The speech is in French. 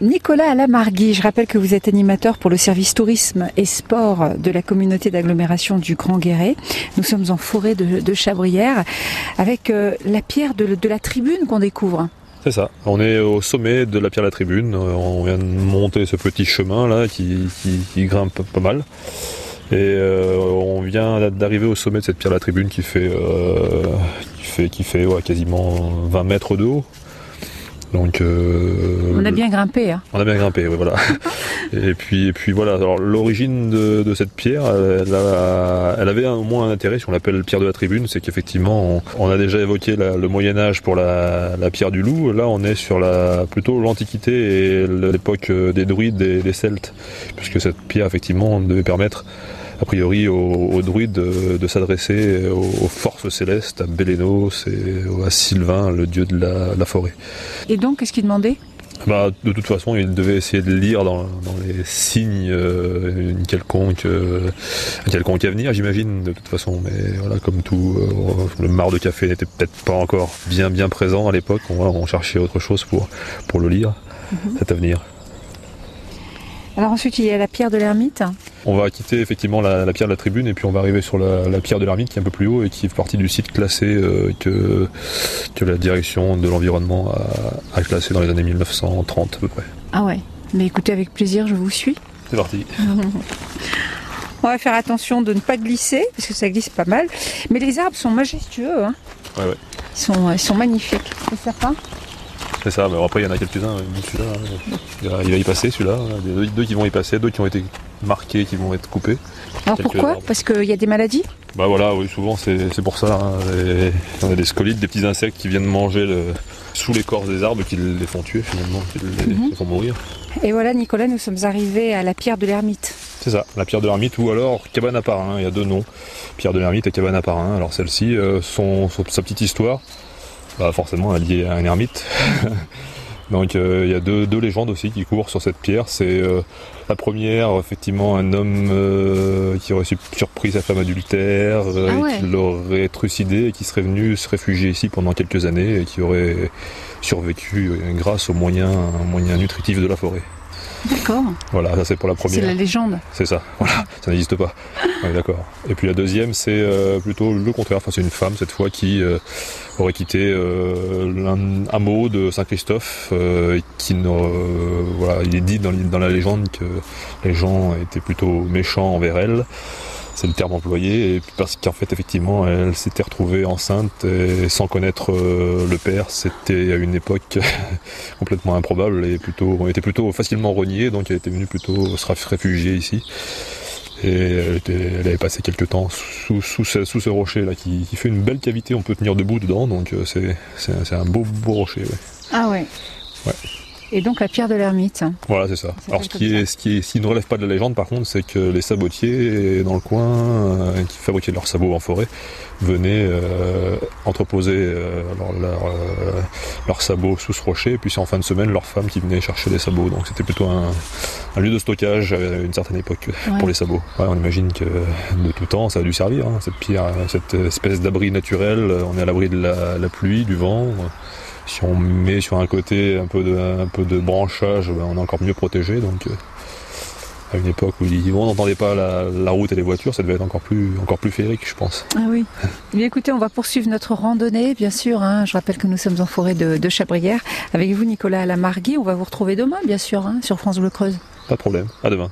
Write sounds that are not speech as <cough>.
Nicolas Alamargui, je rappelle que vous êtes animateur pour le service tourisme et sport de la communauté d'agglomération du Grand Guéret. Nous sommes en forêt de, Chabrières avec euh, la pierre de, la tribune qu'on découvre. C'est ça, on est au sommet de la pierre de la tribune, on vient de monter ce petit chemin là qui, grimpe pas mal. Et euh, on vient d'arriver au sommet de cette pierre de la tribune qui fait, euh, qui fait, qui fait quasiment 20 mètres de haut. Donc, euh, on a bien grimpé. Hein. On a bien grimpé, oui, voilà. <laughs> et puis, et puis voilà. Alors l'origine de, cette pierre, elle, avait au moins un intérêt, si on l'appelle pierre de la tribune, c'est qu'effectivement, on, a déjà évoqué le Moyen Âge pour la, pierre du loup. Là, on est sur la plutôt l'Antiquité et l'époque des druides et des Celtes, puisque cette pierre, effectivement, devait permettre a priori aux, druides de, s'adresser aux, forces célestes, à Bélénos et à Sylvain, le dieu de la, forêt. Et donc, qu'est-ce qu'il demandait? Bah, de toute façon, il devait essayer de lire dans, les signes euh, une quelconque, euh, un quelconque avenir, j'imagine, de toute façon. Mais voilà, comme tout, euh, le mar de café n'était peut-être pas encore bien bien présent à l'époque. On, cherchait autre chose pour, pour le lire, mhm. cet avenir. Alors ensuite, il y a la pierre de l'ermite. On va quitter effectivement la, pierre de la tribune et puis on va arriver sur la, pierre de l'ermite qui est un peu plus haut et qui fait partie du site classé euh, que, que la direction de l'environnement a, classé dans les années 1930 à peu près. Ah ouais, mais écoutez avec plaisir, je vous suis. C'est parti. <laughs> on va faire attention de ne pas glisser parce que ça glisse pas mal. Mais les arbres sont majestueux. Hein. Ouais, ouais. Ils sont, ils sont magnifiques. C'est certain c'est ça, mais après il y en a quelques-uns, celui-là, hein. il va y passer celui-là, deux, deux qui vont y passer, deux qui ont été marqués, qui vont être coupés. Alors pourquoi Parce qu'il y a des maladies Bah voilà, oui, souvent c'est pour ça. Hein. on a des scolites, des petits insectes qui viennent manger sous l'écorce des arbres, qui les font tuer finalement, qui les, mhm. font mourir. Et voilà Nicolas, nous sommes arrivés à la pierre de l'ermite. C'est ça, la pierre de l'ermite ou alors cabane à parrain, il y a deux noms, pierre de l'ermite et cabane à parrain. Alors celle-ci, euh, sa petite histoire, bah forcément lié à un ermite. <laughs> Donc euh, il y a deux, légendes aussi qui courent sur cette pierre. C'est euh, la première, effectivement, un homme euh, qui aurait surpris sa femme adultère, ah qui l'aurait trucidé et qui serait venu se réfugier ici pendant quelques années et qui aurait survécu grâce aux moyens, moyens nutritifs de la forêt. D'accord. Voilà, ça c'est pour la première. C'est la légende. C'est ça, <laughs> voilà, ça n'existe pas. D'accord. Et puis la deuxième, c'est euh, plutôt le contraire. Enfin, c'est une femme cette fois qui euh, aurait quitté euh, un hameau de Saint-Christophe, qui voilà, il est dit dans, dans, la légende que les gens étaient plutôt méchants envers elle c'est le terme employé, et parce qu'en fait effectivement elle s'était retrouvée enceinte et sans connaître euh, le père, c'était à une époque <laughs> complètement improbable et plutôt, on était plutôt facilement renié, donc elle était venue plutôt se réfugier ici. Et elle, avait passé quelques temps sous, sous, ce, rocher là qui, fait une belle cavité, on peut tenir debout dedans, donc euh, c'est un beau beau rocher. Ah ouais. Ouais. Et donc la pierre de l'ermite. Voilà, c'est ça. Alors ce qui, est, ce qui est, ce qui ne relève pas de la légende, par contre, c'est que les sabotiers dans le coin, euh, qui fabriquaient leurs sabots en forêt, venaient euh, entreposer euh, leurs sabots sous ce rocher, et puis c'est en fin de semaine leurs femmes qui venaient chercher les sabots. Donc c'était plutôt un, lieu de stockage à une certaine époque pour les sabots. on imagine que de tout temps, ça a dû servir, hein, cette pierre, cette espèce d'abri naturel. On est à l'abri de la pluie, du vent si on met sur un côté un peu de, un peu de branchage, ben, on est encore mieux protégé. Donc, euh, à une époque où on n'entendait pas la, route et les voitures, ça devait être encore plus, encore plus féerique, je pense. Ah oui. <laughs> Eh écoutez, on va poursuivre notre randonnée, bien sûr. Hein. Je rappelle que nous sommes en forêt de, Chabrières. Avec vous, Nicolas Lamargui, on va vous retrouver demain, bien sûr, hein, sur France Bleu Creuse. Pas de problème. À demain.